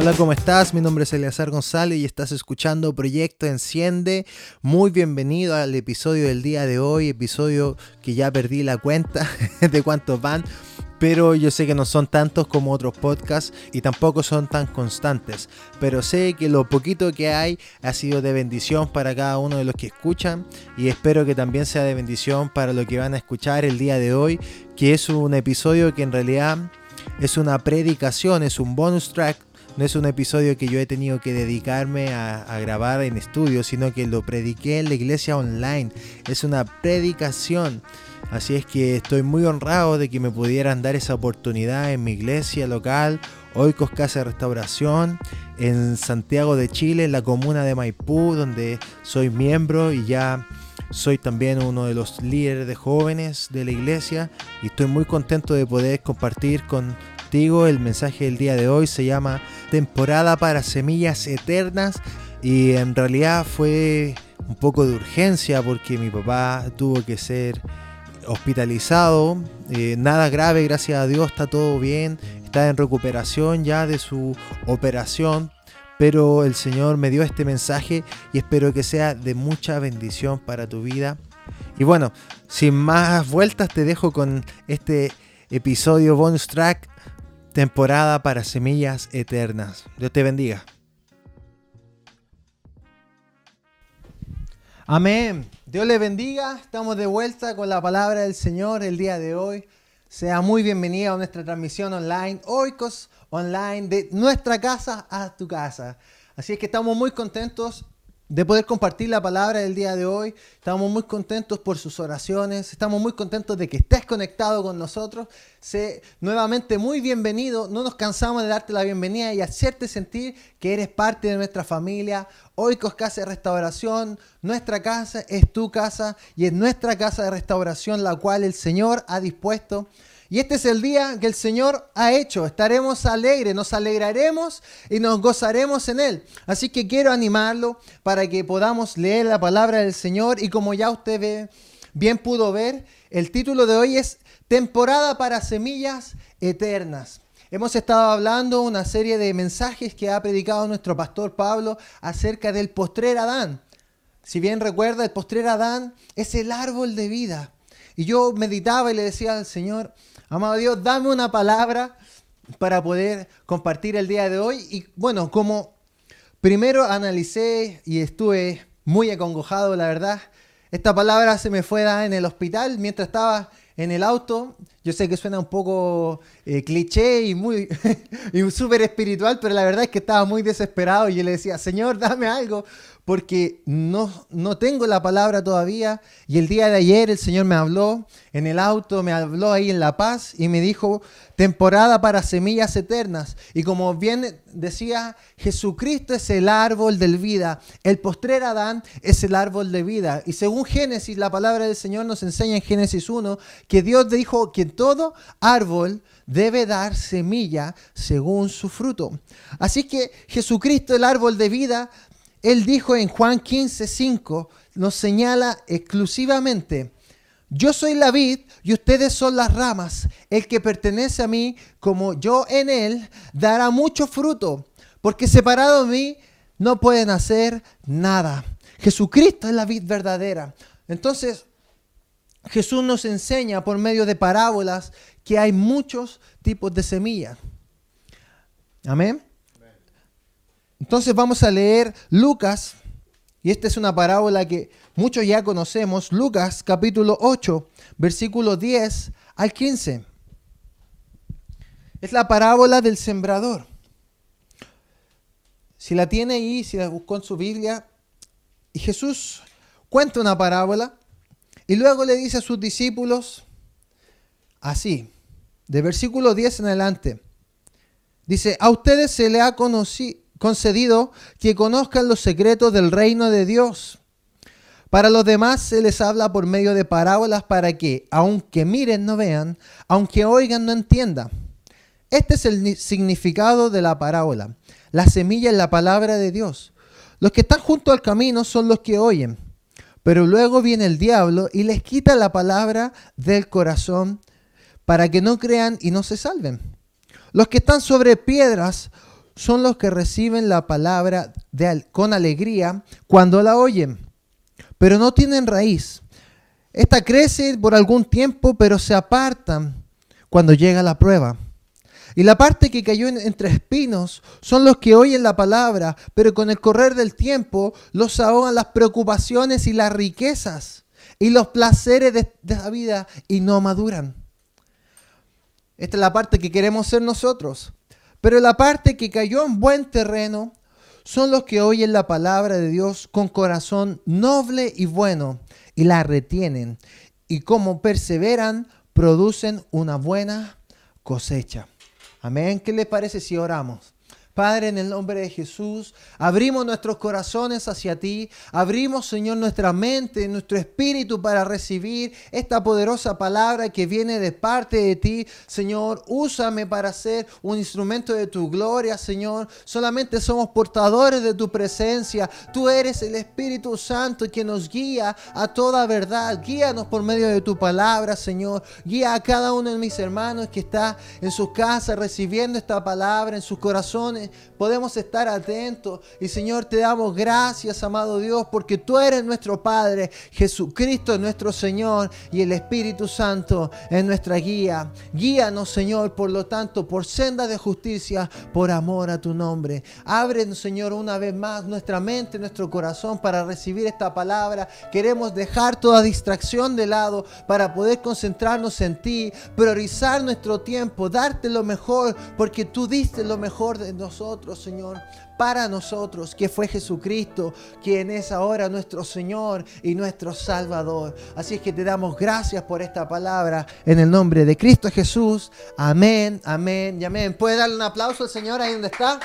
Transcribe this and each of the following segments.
Hola, ¿cómo estás? Mi nombre es Eleazar González y estás escuchando Proyecto Enciende. Muy bienvenido al episodio del día de hoy, episodio que ya perdí la cuenta de cuántos van, pero yo sé que no son tantos como otros podcasts y tampoco son tan constantes. Pero sé que lo poquito que hay ha sido de bendición para cada uno de los que escuchan y espero que también sea de bendición para los que van a escuchar el día de hoy, que es un episodio que en realidad es una predicación, es un bonus track no es un episodio que yo he tenido que dedicarme a, grabar en estudio, sino que lo prediqué en la iglesia online. Es una predicación. Así es que estoy muy honrado de que me pudieran dar esa oportunidad en mi iglesia local, Oikos Casa de Restauración, en Santiago de Chile, en la comuna de Maipú, donde soy miembro y ya soy también uno de los líderes de jóvenes de la iglesia y estoy muy contento de poder compartir con el mensaje del día de hoy se llama Temporada para Semillas Eternas y en realidad fue un poco de urgencia porque mi papá tuvo que ser hospitalizado. Eh, nada grave, gracias a Dios, está todo bien. Está en recuperación ya de su operación. Pero el Señor me dio este mensaje y espero que sea de mucha bendición para tu vida. Y bueno, sin más vueltas te dejo con este episodio bonus track temporada para semillas eternas. Dios te bendiga. Amén. Dios le bendiga. Estamos de vuelta con la palabra del Señor el día de hoy. Sea muy bienvenido a nuestra transmisión online, Oikos Online, de nuestra casa a tu casa. Así es que estamos muy contentos de poder compartir la palabra del día de hoy. Estamos muy contentos por sus oraciones, estamos muy contentos de que estés conectado con nosotros. Sé nuevamente muy bienvenido, no nos cansamos de darte la bienvenida y hacerte sentir que eres parte de nuestra familia. Hoy Casa de Restauración, nuestra casa es tu casa y es nuestra casa de restauración la cual el Señor ha dispuesto y este es el día que el Señor ha hecho. Estaremos alegres, nos alegraremos y nos gozaremos en Él. Así que quiero animarlo para que podamos leer la palabra del Señor. Y como ya usted ve, bien pudo ver, el título de hoy es Temporada para Semillas Eternas. Hemos estado hablando una serie de mensajes que ha predicado nuestro pastor Pablo acerca del postrer Adán. Si bien recuerda, el postrer Adán es el árbol de vida. Y yo meditaba y le decía al Señor, Amado Dios, dame una palabra para poder compartir el día de hoy. Y bueno, como primero analicé y estuve muy acongojado, la verdad, esta palabra se me fue dar en el hospital mientras estaba en el auto. Yo sé que suena un poco eh, cliché y muy y súper espiritual, pero la verdad es que estaba muy desesperado y yo le decía, Señor, dame algo, porque no, no tengo la palabra todavía. Y el día de ayer el Señor me habló en el auto, me habló ahí en La Paz y me dijo, temporada para semillas eternas. Y como bien decía, Jesucristo es el árbol de vida. El postrer Adán es el árbol de vida. Y según Génesis, la palabra del Señor nos enseña en Génesis 1 que Dios dijo que todo árbol debe dar semilla según su fruto. Así que Jesucristo, el árbol de vida, él dijo en Juan 15, 5, nos señala exclusivamente, yo soy la vid y ustedes son las ramas. El que pertenece a mí, como yo en él, dará mucho fruto, porque separado de mí no pueden hacer nada. Jesucristo es la vid verdadera. Entonces, Jesús nos enseña por medio de parábolas que hay muchos tipos de semillas. Amén. Entonces vamos a leer Lucas, y esta es una parábola que muchos ya conocemos, Lucas capítulo 8, versículo 10 al 15. Es la parábola del sembrador. Si la tiene ahí, si la buscó en su Biblia, y Jesús cuenta una parábola y luego le dice a sus discípulos así, de versículo 10 en adelante, dice, a ustedes se le ha concedido que conozcan los secretos del reino de Dios. Para los demás se les habla por medio de parábolas para que, aunque miren, no vean, aunque oigan, no entiendan. Este es el significado de la parábola. La semilla es la palabra de Dios. Los que están junto al camino son los que oyen, pero luego viene el diablo y les quita la palabra del corazón para que no crean y no se salven. Los que están sobre piedras son los que reciben la palabra con alegría cuando la oyen, pero no tienen raíz. Esta crece por algún tiempo, pero se apartan cuando llega la prueba. Y la parte que cayó entre espinos son los que oyen la palabra, pero con el correr del tiempo los ahogan las preocupaciones y las riquezas y los placeres de, la vida y no maduran. Esta es la parte que queremos ser nosotros. Pero la parte que cayó en buen terreno son los que oyen la palabra de Dios con corazón noble y bueno y la retienen. Y como perseveran, producen una buena cosecha. Amén. ¿Qué les parece si oramos? Padre, en el nombre de Jesús, abrimos nuestros corazones hacia ti, abrimos, Señor, nuestra mente, nuestro espíritu para recibir esta poderosa palabra que viene de parte de ti. Señor, úsame para ser un instrumento de tu gloria, Señor. Solamente somos portadores de tu presencia. Tú eres el Espíritu Santo que nos guía a toda verdad. Guíanos por medio de tu palabra, Señor. Guía a cada uno de mis hermanos que está en su casa recibiendo esta palabra en sus corazones podemos estar atentos. Y Señor, te damos gracias, amado Dios, porque tú eres nuestro Padre, Jesucristo es nuestro Señor y el Espíritu Santo es nuestra guía. Guíanos, Señor, por lo tanto, por senda de justicia, por amor a tu nombre. Ábrenos, Señor, una vez más nuestra mente, nuestro corazón para recibir esta palabra. Queremos dejar toda distracción de lado para poder concentrarnos en ti, priorizar nuestro tiempo, darte lo mejor, porque tú diste lo mejor de nosotros Señor, para nosotros, que fue Jesucristo, quien es ahora nuestro Señor y nuestro Salvador. Así es que te damos gracias por esta palabra en el nombre de Cristo Jesús. Amén, amén y amén. ¿Puede darle un aplauso al Señor ahí donde está?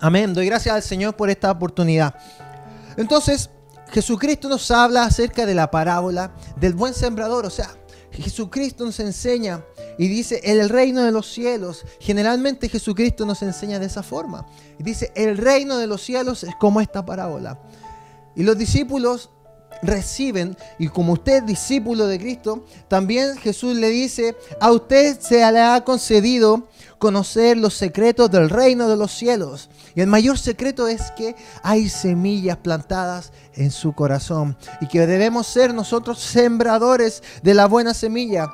Amén. Doy gracias al Señor por esta oportunidad. Entonces, Jesucristo nos habla acerca de la parábola del buen sembrador. O sea, Jesucristo nos enseña y dice, el reino de los cielos. Generalmente Jesucristo nos enseña de esa forma. Y dice, el reino de los cielos es como esta parábola. Y los discípulos reciben, y como usted es discípulo de Cristo, también Jesús le dice, a usted se le ha concedido conocer los secretos del reino de los cielos. Y el mayor secreto es que hay semillas plantadas en su corazón y que debemos ser nosotros sembradores de la buena semilla.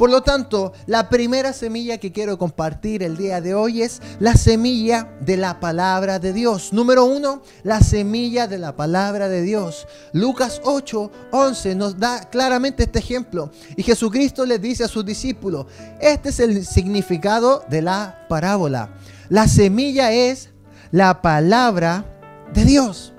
Por lo tanto, la primera semilla que quiero compartir el día de hoy es la semilla de la palabra de Dios. Número uno, la semilla de la palabra de Dios. Lucas 8, 11 nos da claramente este ejemplo. Y Jesucristo les dice a sus discípulos, este es el significado de la parábola. La semilla es la palabra de Dios.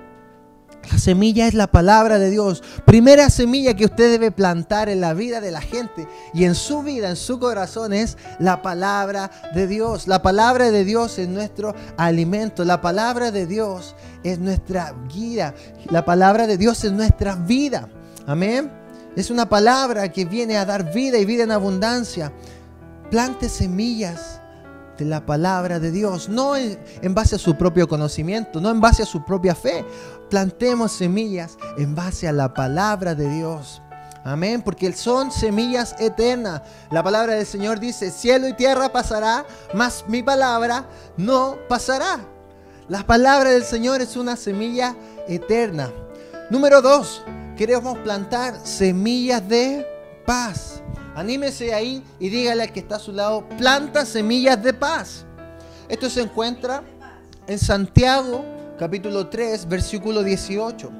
La semilla es la palabra de Dios. Primera semilla que usted debe plantar en la vida de la gente y en su vida, en su corazón, es la palabra de Dios. La palabra de Dios es nuestro alimento. La palabra de Dios es nuestra guía. La palabra de Dios es nuestra vida. Amén. Es una palabra que viene a dar vida y vida en abundancia. Plante semillas de la palabra de Dios, no en, base a su propio conocimiento, no en base a su propia fe plantemos semillas en base a la palabra de Dios. Amén, porque son semillas eternas. La palabra del Señor dice, cielo y tierra pasará, mas mi palabra no pasará. La palabra del Señor es una semilla eterna. Número dos, queremos plantar semillas de paz. Anímese ahí y dígale al que está a su lado, planta semillas de paz. Esto se encuentra en Santiago capítulo 3, versículo 18.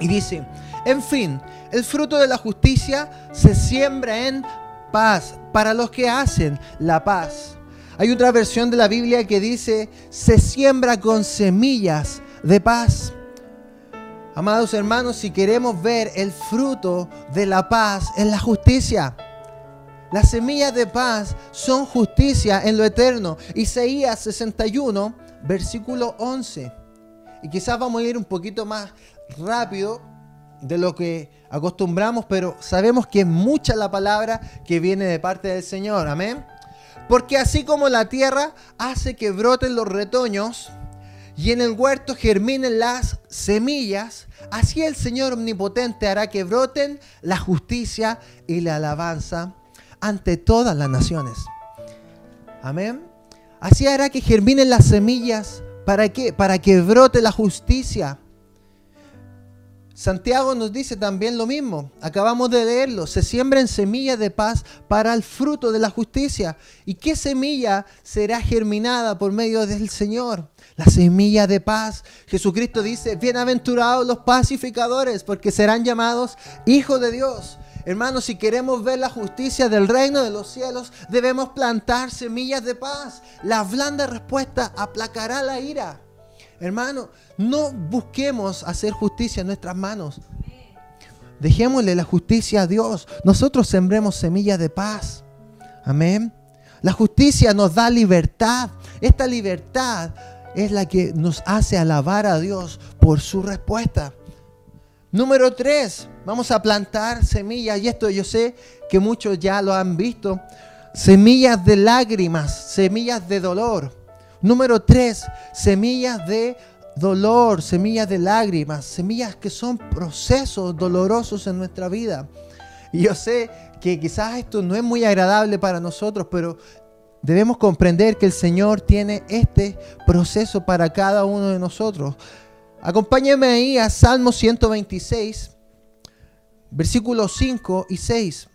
Y dice, en fin, el fruto de la justicia se siembra en paz para los que hacen la paz. Hay otra versión de la Biblia que dice, se siembra con semillas de paz. Amados hermanos, si queremos ver el fruto de la paz en la justicia, las semillas de paz son justicia en lo eterno. Isaías 61 versículo 11. Y quizás vamos a ir un poquito más rápido de lo que acostumbramos, pero sabemos que es mucha la palabra que viene de parte del Señor. Amén. Porque así como la tierra hace que broten los retoños y en el huerto germinen las semillas, así el Señor omnipotente hará que broten la justicia y la alabanza ante todas las naciones. Amén. Así hará que germinen las semillas. ¿Para qué? Para que brote la justicia. Santiago nos dice también lo mismo. Acabamos de leerlo. Se siembran semillas de paz para el fruto de la justicia. ¿Y qué semilla será germinada por medio del Señor? La semilla de paz. Jesucristo dice, bienaventurados los pacificadores, porque serán llamados hijos de Dios. Hermanos, si queremos ver la justicia del reino de los cielos, debemos plantar semillas de paz. La blanda respuesta aplacará la ira. Hermano, no busquemos hacer justicia en nuestras manos. Dejémosle la justicia a Dios. Nosotros sembremos semillas de paz. Amén. La justicia nos da libertad. Esta libertad es la que nos hace alabar a Dios por su respuesta. Número tres, vamos a plantar semillas. Y esto yo sé que muchos ya lo han visto. Semillas de lágrimas, semillas de dolor. Número tres, semillas de dolor, semillas de lágrimas, semillas que son procesos dolorosos en nuestra vida. Y yo sé que quizás esto no es muy agradable para nosotros, pero debemos comprender que el Señor tiene este proceso para cada uno de nosotros. Acompáñame ahí a Salmo 126, versículos 5 y 6.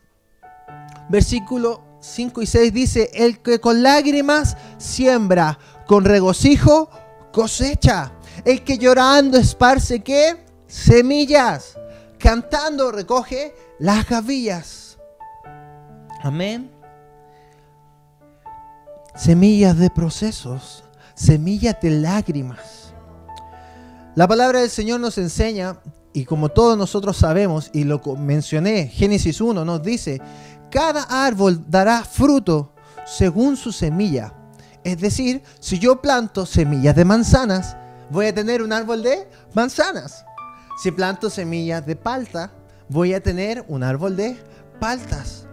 Versículo 5 y 6 dice, el que con lágrimas siembra, con regocijo cosecha. El que llorando esparce qué? Semillas. Cantando recoge las gavillas. Amén. Semillas de procesos, semillas de lágrimas la palabra del Señor nos enseña, y como todos nosotros sabemos, y lo mencioné, Génesis 1 nos dice, cada árbol dará fruto según su semilla. Es decir, si yo planto semillas de manzanas, voy a tener un árbol de manzanas. Si planto semillas de palta, voy a tener un árbol de paltas.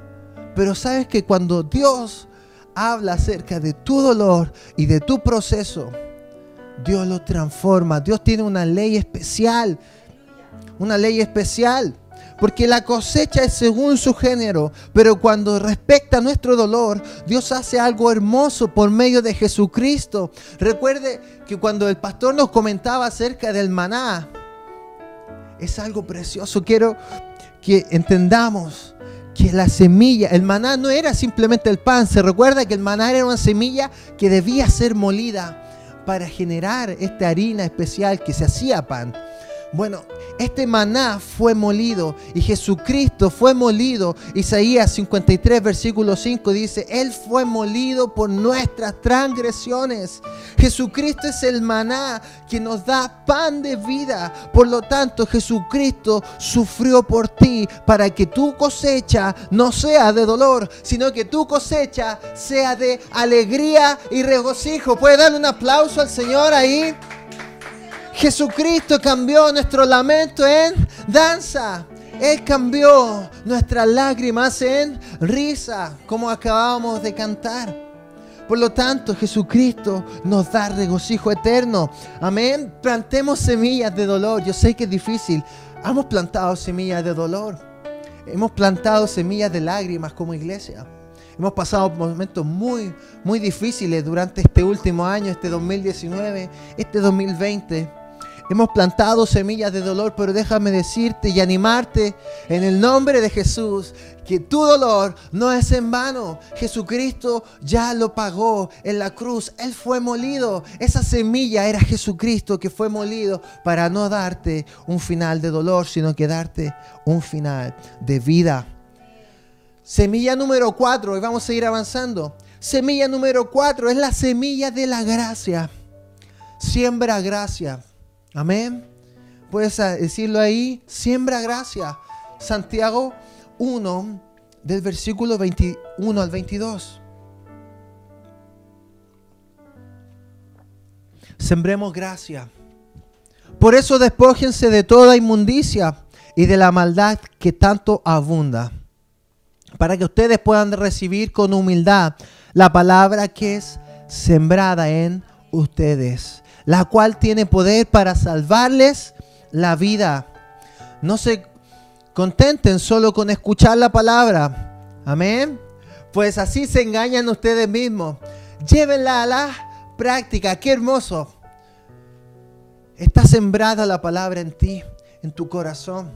Pero sabes que cuando Dios habla acerca de tu dolor y de tu proceso, Dios lo transforma. Dios tiene una ley especial. Una ley especial. Porque la cosecha es según su género. Pero cuando respecta nuestro dolor, Dios hace algo hermoso por medio de Jesucristo. Recuerde que cuando el pastor nos comentaba acerca del maná, es algo precioso. Quiero que entendamos que la semilla, el maná no era simplemente el pan. Se recuerda que el maná era una semilla que debía ser molida para generar esta harina especial que se hacía pan. Bueno, este maná fue molido y Jesucristo fue molido. Isaías 53, versículo 5 dice, Él fue molido por nuestras transgresiones. Jesucristo es el maná que nos da pan de vida. Por lo tanto, Jesucristo sufrió por ti para que tu cosecha no sea de dolor, sino que tu cosecha sea de alegría y regocijo. ¿Puede darle un aplauso al Señor ahí? Jesucristo cambió nuestro lamento en danza. Él cambió nuestras lágrimas en risa, como acabamos de cantar. Por lo tanto, Jesucristo nos da regocijo eterno. Amén. Plantemos semillas de dolor. Yo sé que es difícil. Hemos plantado semillas de dolor. Hemos plantado semillas de lágrimas como iglesia. Hemos pasado momentos muy, muy difíciles durante este último año, este 2019, este 2020. Hemos plantado semillas de dolor, pero déjame decirte y animarte en el nombre de Jesús que tu dolor no es en vano. Jesucristo ya lo pagó en la cruz. Él fue molido. Esa semilla era Jesucristo que fue molido para no darte un final de dolor, sino que darte un final de vida. Semilla número cuatro, y vamos a ir avanzando. Semilla número cuatro es la semilla de la gracia. Siembra gracia. Amén. Puedes decirlo ahí, siembra gracia. Santiago 1, del versículo 21 al 22. Sembremos gracia. Por eso despójense de toda inmundicia y de la maldad que tanto abunda, para que ustedes puedan recibir con humildad la palabra que es sembrada en ustedes la cual tiene poder para salvarles la vida. No se contenten solo con escuchar la palabra. Amén. Pues así se engañan ustedes mismos. llévenla a la práctica. Qué hermoso. Está sembrada la palabra en ti, en tu corazón,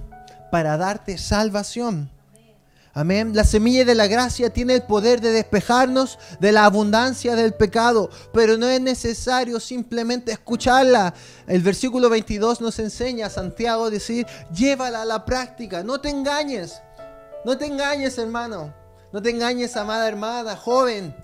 para darte salvación. Amén. La semilla de la gracia tiene el poder de despejarnos de la abundancia del pecado, pero no es necesario simplemente escucharla. El versículo 22 nos enseña a Santiago a decir, llévala a la práctica, no te engañes, no te engañes hermano, no te engañes amada hermana, joven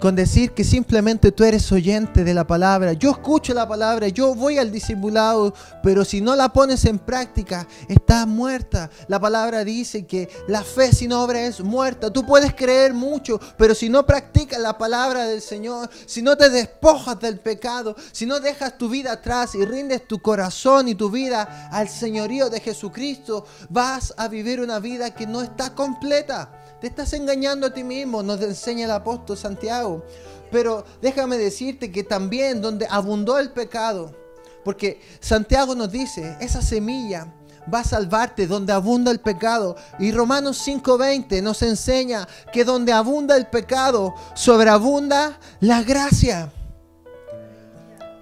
con decir que simplemente tú eres oyente de la palabra. Yo escucho la palabra, yo voy al discipulado, pero si no la pones en práctica, estás muerta. La palabra dice que la fe sin obra es muerta. Tú puedes creer mucho, pero si no practicas la palabra del Señor, si no te despojas del pecado, si no dejas tu vida atrás y rindes tu corazón y tu vida al señorío de Jesucristo, vas a vivir una vida que no está completa. Te estás engañando a ti mismo, nos enseña el apóstol Santiago. Pero déjame decirte que también donde abundó el pecado, porque Santiago nos dice, esa semilla va a salvarte donde abunda el pecado. Y Romanos 5:20 nos enseña que donde abunda el pecado, sobreabunda la gracia.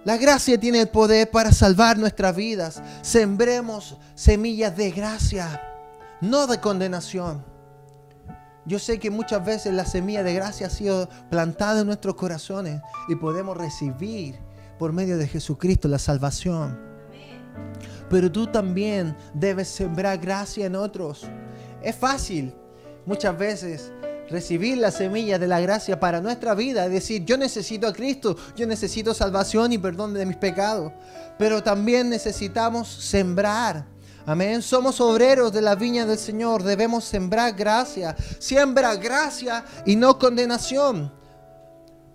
La gracia tiene el poder para salvar nuestras vidas. Sembremos semillas de gracia, no de condenación. Yo sé que muchas veces la semilla de gracia ha sido plantada en nuestros corazones y podemos recibir por medio de Jesucristo la salvación. Pero tú también debes sembrar gracia en otros. Es fácil muchas veces recibir la semilla de la gracia para nuestra vida, decir, yo necesito a Cristo, yo necesito salvación y perdón de mis pecados, pero también necesitamos sembrar Amén. Somos obreros de la viña del Señor. Debemos sembrar gracia. Siembra gracia y no condenación.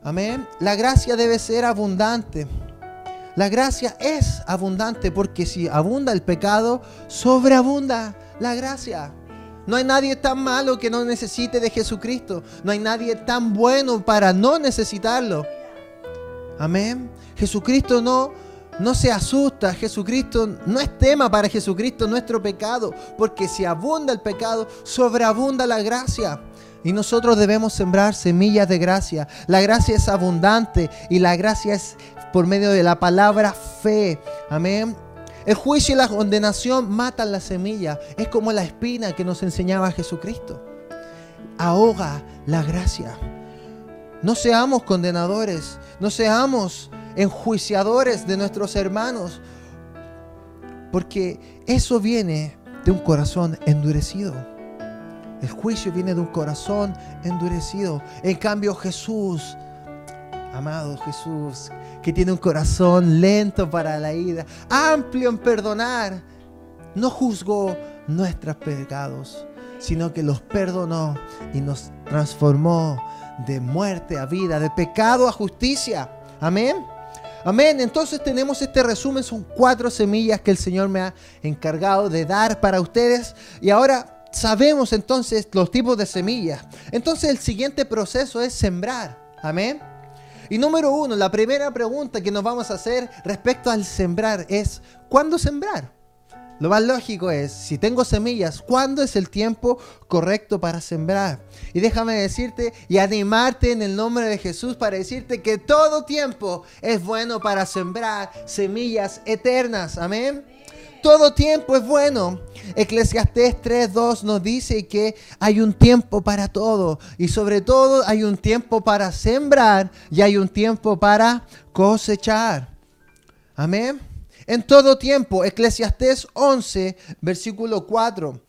Amén. La gracia debe ser abundante. La gracia es abundante porque si abunda el pecado, sobreabunda la gracia. No hay nadie tan malo que no necesite de Jesucristo. No hay nadie tan bueno para no necesitarlo. Amén. Jesucristo no no se asusta, Jesucristo no es tema para Jesucristo nuestro pecado, porque si abunda el pecado, sobreabunda la gracia. Y nosotros debemos sembrar semillas de gracia. La gracia es abundante y la gracia es por medio de la palabra fe. Amén. El juicio y la condenación matan la semilla. Es como la espina que nos enseñaba Jesucristo. Ahoga la gracia. No seamos condenadores. No seamos enjuiciadores de nuestros hermanos, porque eso viene de un corazón endurecido. El juicio viene de un corazón endurecido. En cambio Jesús, amado Jesús, que tiene un corazón lento para la ira, amplio en perdonar, no juzgó nuestros pecados, sino que los perdonó y nos transformó de muerte a vida, de pecado a justicia. Amén. Amén. Entonces tenemos este resumen. Son cuatro semillas que el Señor me ha encargado de dar para ustedes. Y ahora sabemos entonces los tipos de semillas. Entonces el siguiente proceso es sembrar. Amén. Y número uno, la primera pregunta que nos vamos a hacer respecto al sembrar es, ¿cuándo sembrar? Lo más lógico es, si tengo semillas, ¿cuándo es el tiempo correcto para sembrar? Y déjame decirte y animarte en el nombre de Jesús para decirte que todo tiempo es bueno para sembrar semillas eternas. Amén. Todo tiempo es bueno. Eclesiastés 3.2 nos dice que hay un tiempo para todo. Y sobre todo hay un tiempo para sembrar y hay un tiempo para cosechar. Amén. En todo tiempo, Eclesiastés 11, versículo 4.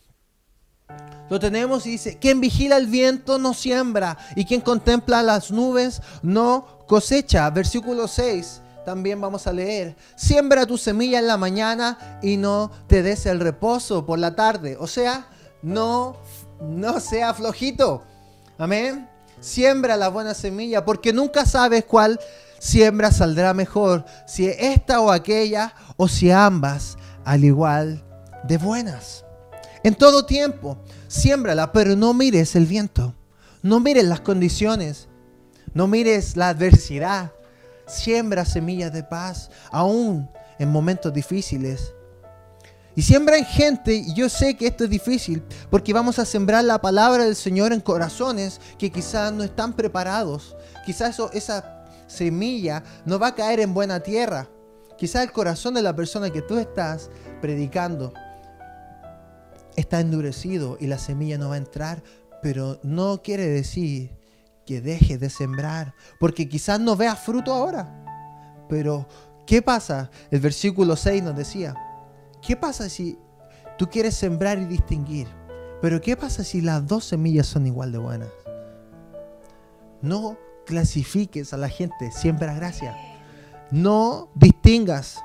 Lo tenemos y dice, quien vigila el viento no siembra y quien contempla las nubes no cosecha. Versículo 6 también vamos a leer, siembra tu semilla en la mañana y no te des el reposo por la tarde. O sea, no, no sea flojito. Amén. Siembra la buena semilla porque nunca sabes cuál siembra saldrá mejor, si esta o aquella, o si ambas, al igual de buenas. En todo tiempo, siémbrala, pero no mires el viento, no mires las condiciones, no mires la adversidad. Siembra semillas de paz, aún en momentos difíciles. Y siembra en gente, y yo sé que esto es difícil, porque vamos a sembrar la palabra del Señor en corazones que quizás no están preparados. Quizás esa semilla no va a caer en buena tierra. Quizás el corazón de la persona que tú estás predicando está endurecido y la semilla no va a entrar, pero no quiere decir que deje de sembrar, porque quizás no vea fruto ahora. Pero, ¿qué pasa? El versículo 6 nos decía, ¿qué pasa si tú quieres sembrar y distinguir? Pero ¿qué pasa si las dos semillas son igual de buenas? No clasifiques a la gente, siembra gracia. No distingas.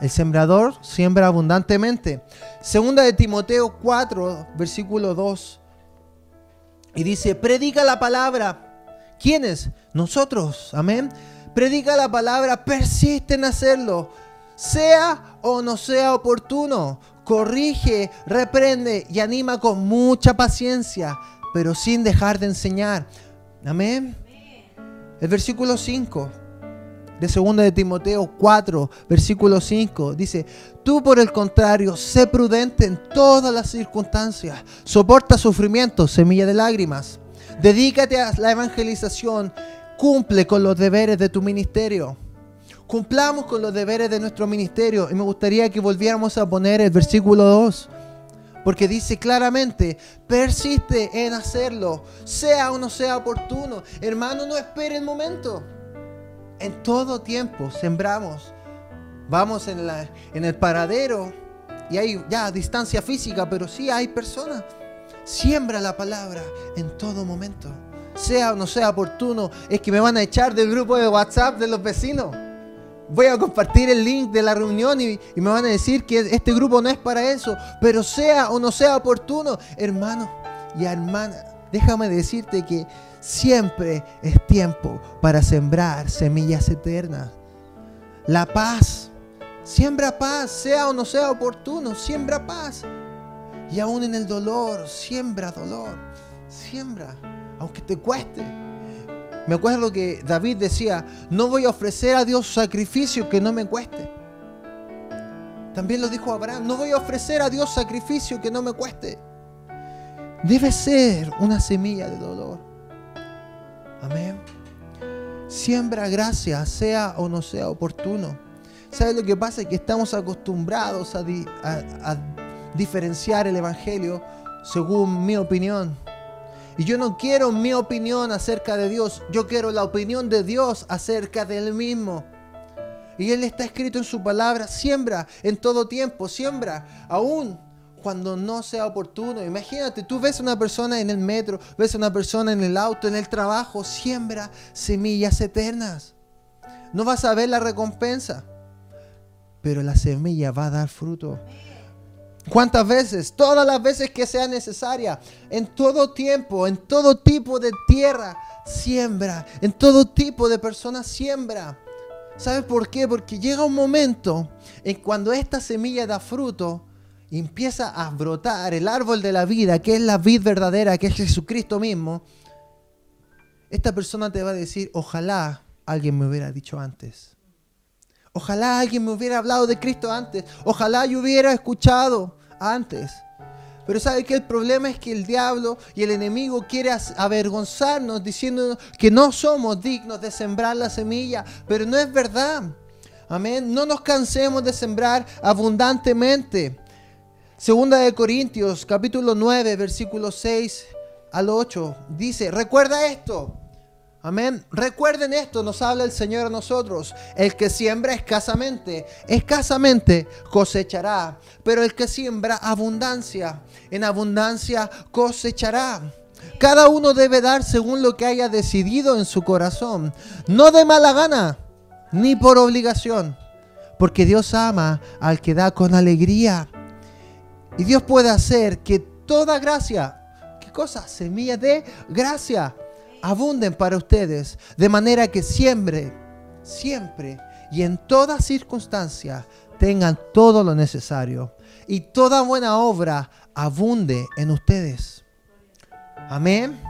El sembrador siembra abundantemente. Segunda de Timoteo 4, versículo 2. Y dice, predica la palabra. ¿Quiénes? Nosotros. Amén. Predica la palabra, persiste en hacerlo. Sea o no sea oportuno. Corrige, reprende y anima con mucha paciencia, pero sin dejar de enseñar. Amén. El versículo 5 de 2 de Timoteo 4, versículo 5, dice, tú por el contrario, sé prudente en todas las circunstancias, soporta sufrimiento, semilla de lágrimas, dedícate a la evangelización, cumple con los deberes de tu ministerio. Cumplamos con los deberes de nuestro ministerio y me gustaría que volviéramos a poner el versículo 2. Porque dice claramente, persiste en hacerlo, sea o no sea oportuno. Hermano, no espere el momento. En todo tiempo sembramos. Vamos en, la, en el paradero y hay ya distancia física, pero sí hay personas. Siembra la palabra en todo momento. Sea o no sea oportuno, es que me van a echar del grupo de WhatsApp de los vecinos. Voy a compartir el link de la reunión y, me van a decir que este grupo no es para eso. Pero sea o no sea oportuno, hermano y hermana, déjame decirte que Siempre es tiempo para sembrar semillas eternas. La paz. Siembra paz, sea o no sea oportuno, siembra paz. Y aún en el dolor, siembra dolor. Siembra, aunque te cueste. Me acuerdo que David decía, no voy a ofrecer a Dios sacrificio que no me cueste. También lo dijo Abraham, no voy a ofrecer a Dios sacrificio que no me cueste. Debe ser una semilla de dolor. Amén. Siembra gracia, sea o no sea oportuno. ¿Sabes lo que pasa? Que estamos acostumbrados a, a diferenciar el Evangelio según mi opinión. Y yo no quiero mi opinión acerca de Dios, yo quiero la opinión de Dios acerca de Él mismo. Y Él está escrito en su palabra, siembra en todo tiempo, siembra aún cuando no sea oportuno. Imagínate, tú ves a una persona en el metro, ves a una persona en el auto, en el trabajo, siembra semillas eternas. No vas a ver la recompensa, pero la semilla va a dar fruto. ¿Cuántas veces? Todas las veces que sea necesaria, en todo tiempo, en todo tipo de tierra, siembra, en todo tipo de personas, siembra. ¿Sabes por qué? Porque llega un momento en cuando esta semilla da fruto, empieza a brotar el árbol de la vida, que es la vid verdadera, que es Jesucristo mismo, esta persona te va a decir, ojalá alguien me hubiera dicho antes. Ojalá alguien me hubiera hablado de Cristo antes. Ojalá yo hubiera escuchado antes. Pero sabe que el problema es que el diablo y el enemigo quiere avergonzarnos diciendo que no somos dignos de sembrar la semilla, pero no es verdad. Amén. No nos cansemos de sembrar abundantemente. Segunda de Corintios, capítulo 9, versículo 6 al 8, dice, recuerda esto. Amén. Recuerden esto, nos habla el Señor a nosotros. El que siembra escasamente, escasamente cosechará. Pero el que siembra abundancia, en abundancia cosechará. Cada uno debe dar según lo que haya decidido en su corazón. No de mala gana, ni por obligación. Porque Dios ama al que da con alegría. Y Dios puede hacer que toda gracia, ¿qué cosa? Semillas de gracia abunden para ustedes, de manera que siempre, siempre y en toda circunstancia tengan todo lo necesario y toda buena obra abunde en ustedes. Amén.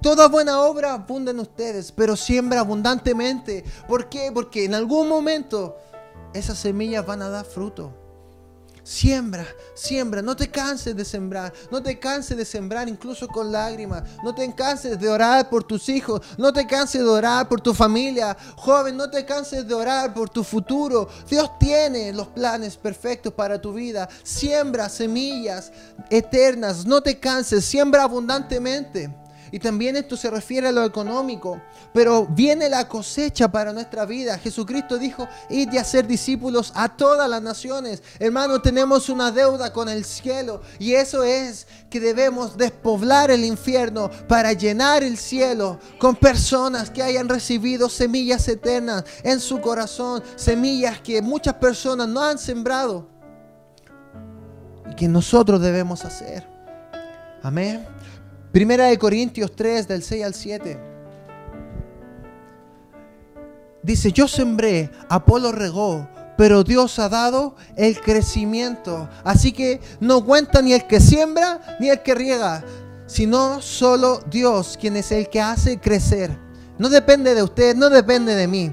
Toda buena obra abunde en ustedes, pero siembra abundantemente. ¿Por qué? Porque en algún momento esas semillas van a dar fruto. Siembra, siembra, no te canses de sembrar, no te canses de sembrar incluso con lágrimas, no te canses de orar por tus hijos, no te canses de orar por tu familia, joven, no te canses de orar por tu futuro. Dios tiene los planes perfectos para tu vida. Siembra semillas eternas, no te canses, siembra abundantemente. Y también esto se refiere a lo económico. Pero viene la cosecha para nuestra vida. Jesucristo dijo, id y hacer discípulos a todas las naciones. Hermano, tenemos una deuda con el cielo. Y eso es que debemos despoblar el infierno para llenar el cielo con personas que hayan recibido semillas eternas en su corazón. Semillas que muchas personas no han sembrado. Y que nosotros debemos hacer. Amén. Primera de Corintios 3, del 6 al 7. Dice, yo sembré, Apolo regó, pero Dios ha dado el crecimiento. Así que no cuenta ni el que siembra ni el que riega, sino solo Dios, quien es el que hace crecer. No depende de usted, no depende de mí.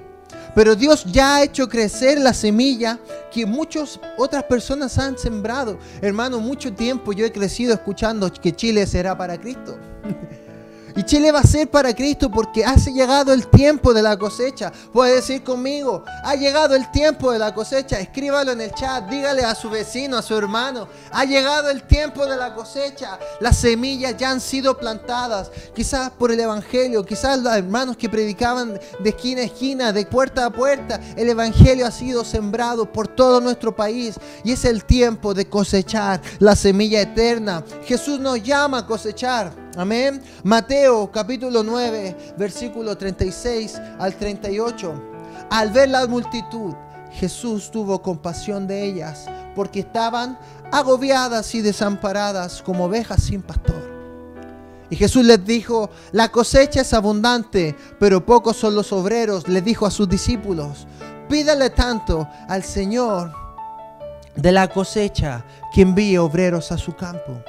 Pero Dios ya ha hecho crecer la semilla que muchas otras personas han sembrado. Hermano, mucho tiempo yo he crecido escuchando que Chile será para Cristo. Y Chile va a ser para Cristo porque ha llegado el tiempo de la cosecha. Puede decir conmigo, ha llegado el tiempo de la cosecha. Escríbalo en el chat, dígale a su vecino, a su hermano. Ha llegado el tiempo de la cosecha. Las semillas ya han sido plantadas. Quizás por el Evangelio, quizás los hermanos que predicaban de esquina a esquina, de puerta a puerta. El Evangelio ha sido sembrado por todo nuestro país. Y es el tiempo de cosechar la semilla eterna. Jesús nos llama a cosechar. Amén. Mateo capítulo 9, versículo 36 al 38. Al ver la multitud, Jesús tuvo compasión de ellas, porque estaban agobiadas y desamparadas como ovejas sin pastor. Y Jesús les dijo, la cosecha es abundante, pero pocos son los obreros, le dijo a sus discípulos, pídale tanto al Señor de la cosecha que envíe obreros a su campo.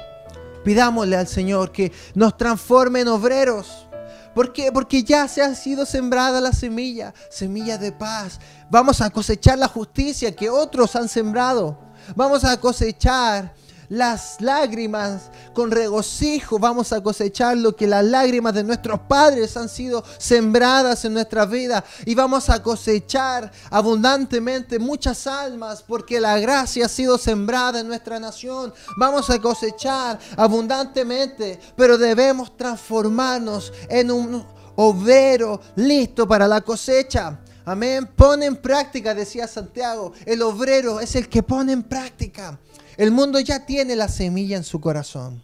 Pidámosle al Señor que nos transforme en obreros. ¿Por qué? Porque ya se ha sido sembrada la semilla, semilla de paz. Vamos a cosechar la justicia que otros han sembrado. Vamos a cosechar las lágrimas con regocijo vamos a cosechar lo que las lágrimas de nuestros padres han sido sembradas en nuestra vida y vamos a cosechar abundantemente muchas almas porque la gracia ha sido sembrada en nuestra nación. Vamos a cosechar abundantemente, pero debemos transformarnos en un obrero listo para la cosecha. Amén. Pone en práctica, decía Santiago. El obrero es el que pone en práctica. El mundo ya tiene la semilla en su corazón.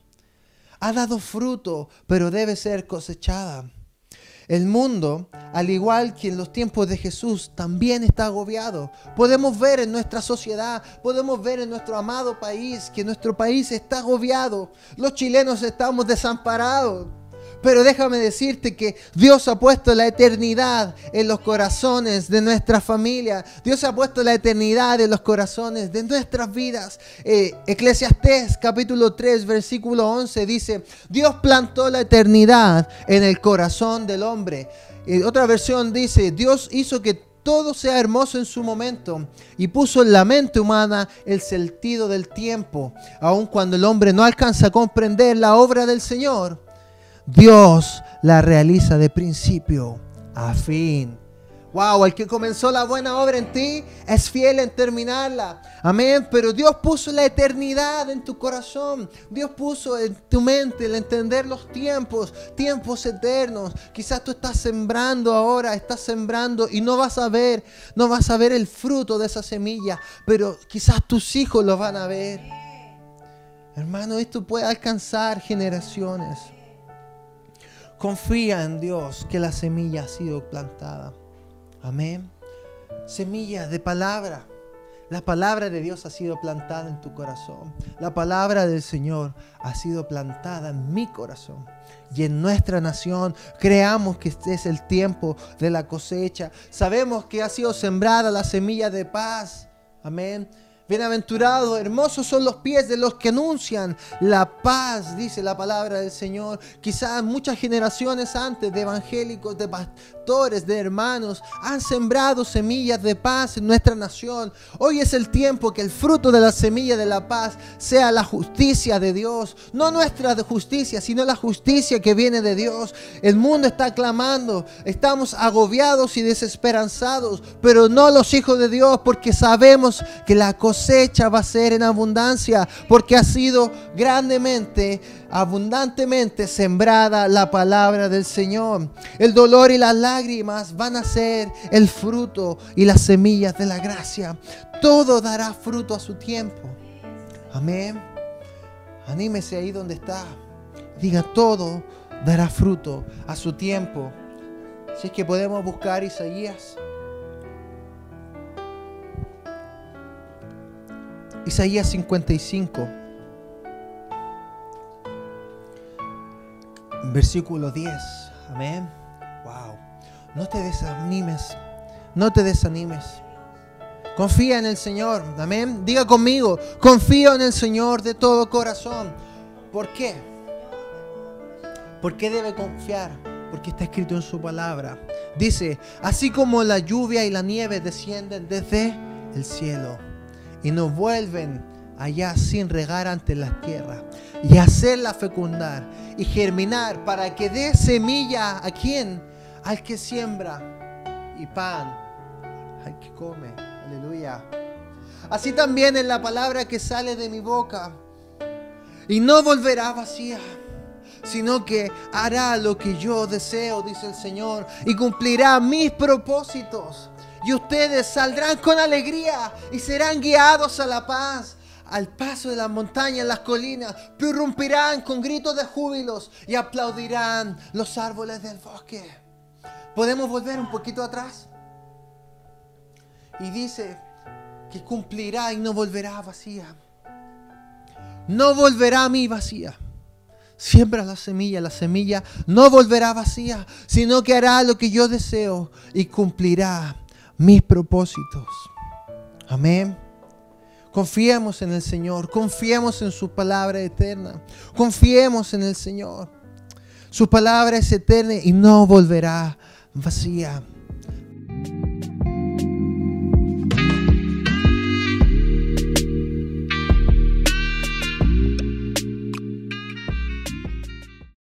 Ha dado fruto, pero debe ser cosechada. El mundo, al igual que en los tiempos de Jesús, también está agobiado. Podemos ver en nuestra sociedad, podemos ver en nuestro amado país que nuestro país está agobiado. Los chilenos estamos desamparados. Pero déjame decirte que Dios ha puesto la eternidad en los corazones de nuestra familia. Dios ha puesto la eternidad en los corazones de nuestras vidas. Eh, Eclesiastés capítulo 3 versículo 11 dice, Dios plantó la eternidad en el corazón del hombre. Y otra versión dice, Dios hizo que todo sea hermoso en su momento y puso en la mente humana el sentido del tiempo, aun cuando el hombre no alcanza a comprender la obra del Señor. Dios la realiza de principio a fin. Wow, el que comenzó la buena obra en ti es fiel en terminarla. Amén. Pero Dios puso la eternidad en tu corazón. Dios puso en tu mente el entender los tiempos, tiempos eternos. Quizás tú estás sembrando ahora, estás sembrando y no vas a ver, no vas a ver el fruto de esa semilla. Pero quizás tus hijos lo van a ver. Hermano, esto puede alcanzar generaciones. Confía en Dios que la semilla ha sido plantada. Amén. Semilla de palabra. La palabra de Dios ha sido plantada en tu corazón. La palabra del Señor ha sido plantada en mi corazón. Y en nuestra nación creamos que este es el tiempo de la cosecha. Sabemos que ha sido sembrada la semilla de paz. Amén Bienaventurados, hermosos son los pies de los que anuncian la paz, dice la palabra del Señor. Quizás muchas generaciones antes de evangélicos, de pastores, de hermanos, han sembrado semillas de paz en nuestra nación. Hoy es el tiempo que el fruto de la semilla de la paz sea la justicia de Dios. No nuestra justicia, sino la justicia que viene de Dios. El mundo está clamando, estamos agobiados y desesperanzados, pero no los hijos de Dios, porque sabemos que la cosa cosecha va a ser en abundancia, porque ha sido grandemente, abundantemente sembrada la palabra del Señor. El dolor y las lágrimas van a ser el fruto y las semillas de la gracia. Todo dará fruto a su tiempo. Amén. Anímese ahí donde está. Diga, todo dará fruto a su tiempo. Si es que podemos buscar Isaías Isaías 55, versículo 10. Amén. Wow. No te desanimes. No te desanimes. Confía en el Señor. Amén. Diga conmigo, confío en el Señor de todo corazón. ¿Por qué? ¿Por qué debe confiar? Porque está escrito en su palabra. Dice, así como la lluvia y la nieve descienden desde el cielo y nos vuelven allá sin regar ante la tierra y hacerla fecundar y germinar para que dé semilla a quien, al que siembra y pan al que come. Aleluya. Así también en la palabra que sale de mi boca y no volverá vacía sino que hará lo que yo deseo, dice el Señor, y cumplirá mis propósitos y ustedes saldrán con alegría y serán guiados a la paz. Al paso de las montañas, las colinas, prorrumpirán con gritos de júbilos y aplaudirán los árboles del bosque. Podemos volver un poquito atrás. Y dice que cumplirá y no volverá vacía. No volverá a mí vacía. Siembra la semilla, la semilla no volverá vacía, sino que hará lo que yo deseo y cumplirá mis propósitos. Amén. Confiemos en el Señor, confiemos en su palabra eterna, confiemos en el Señor. Su palabra es eterna y no volverá vacía.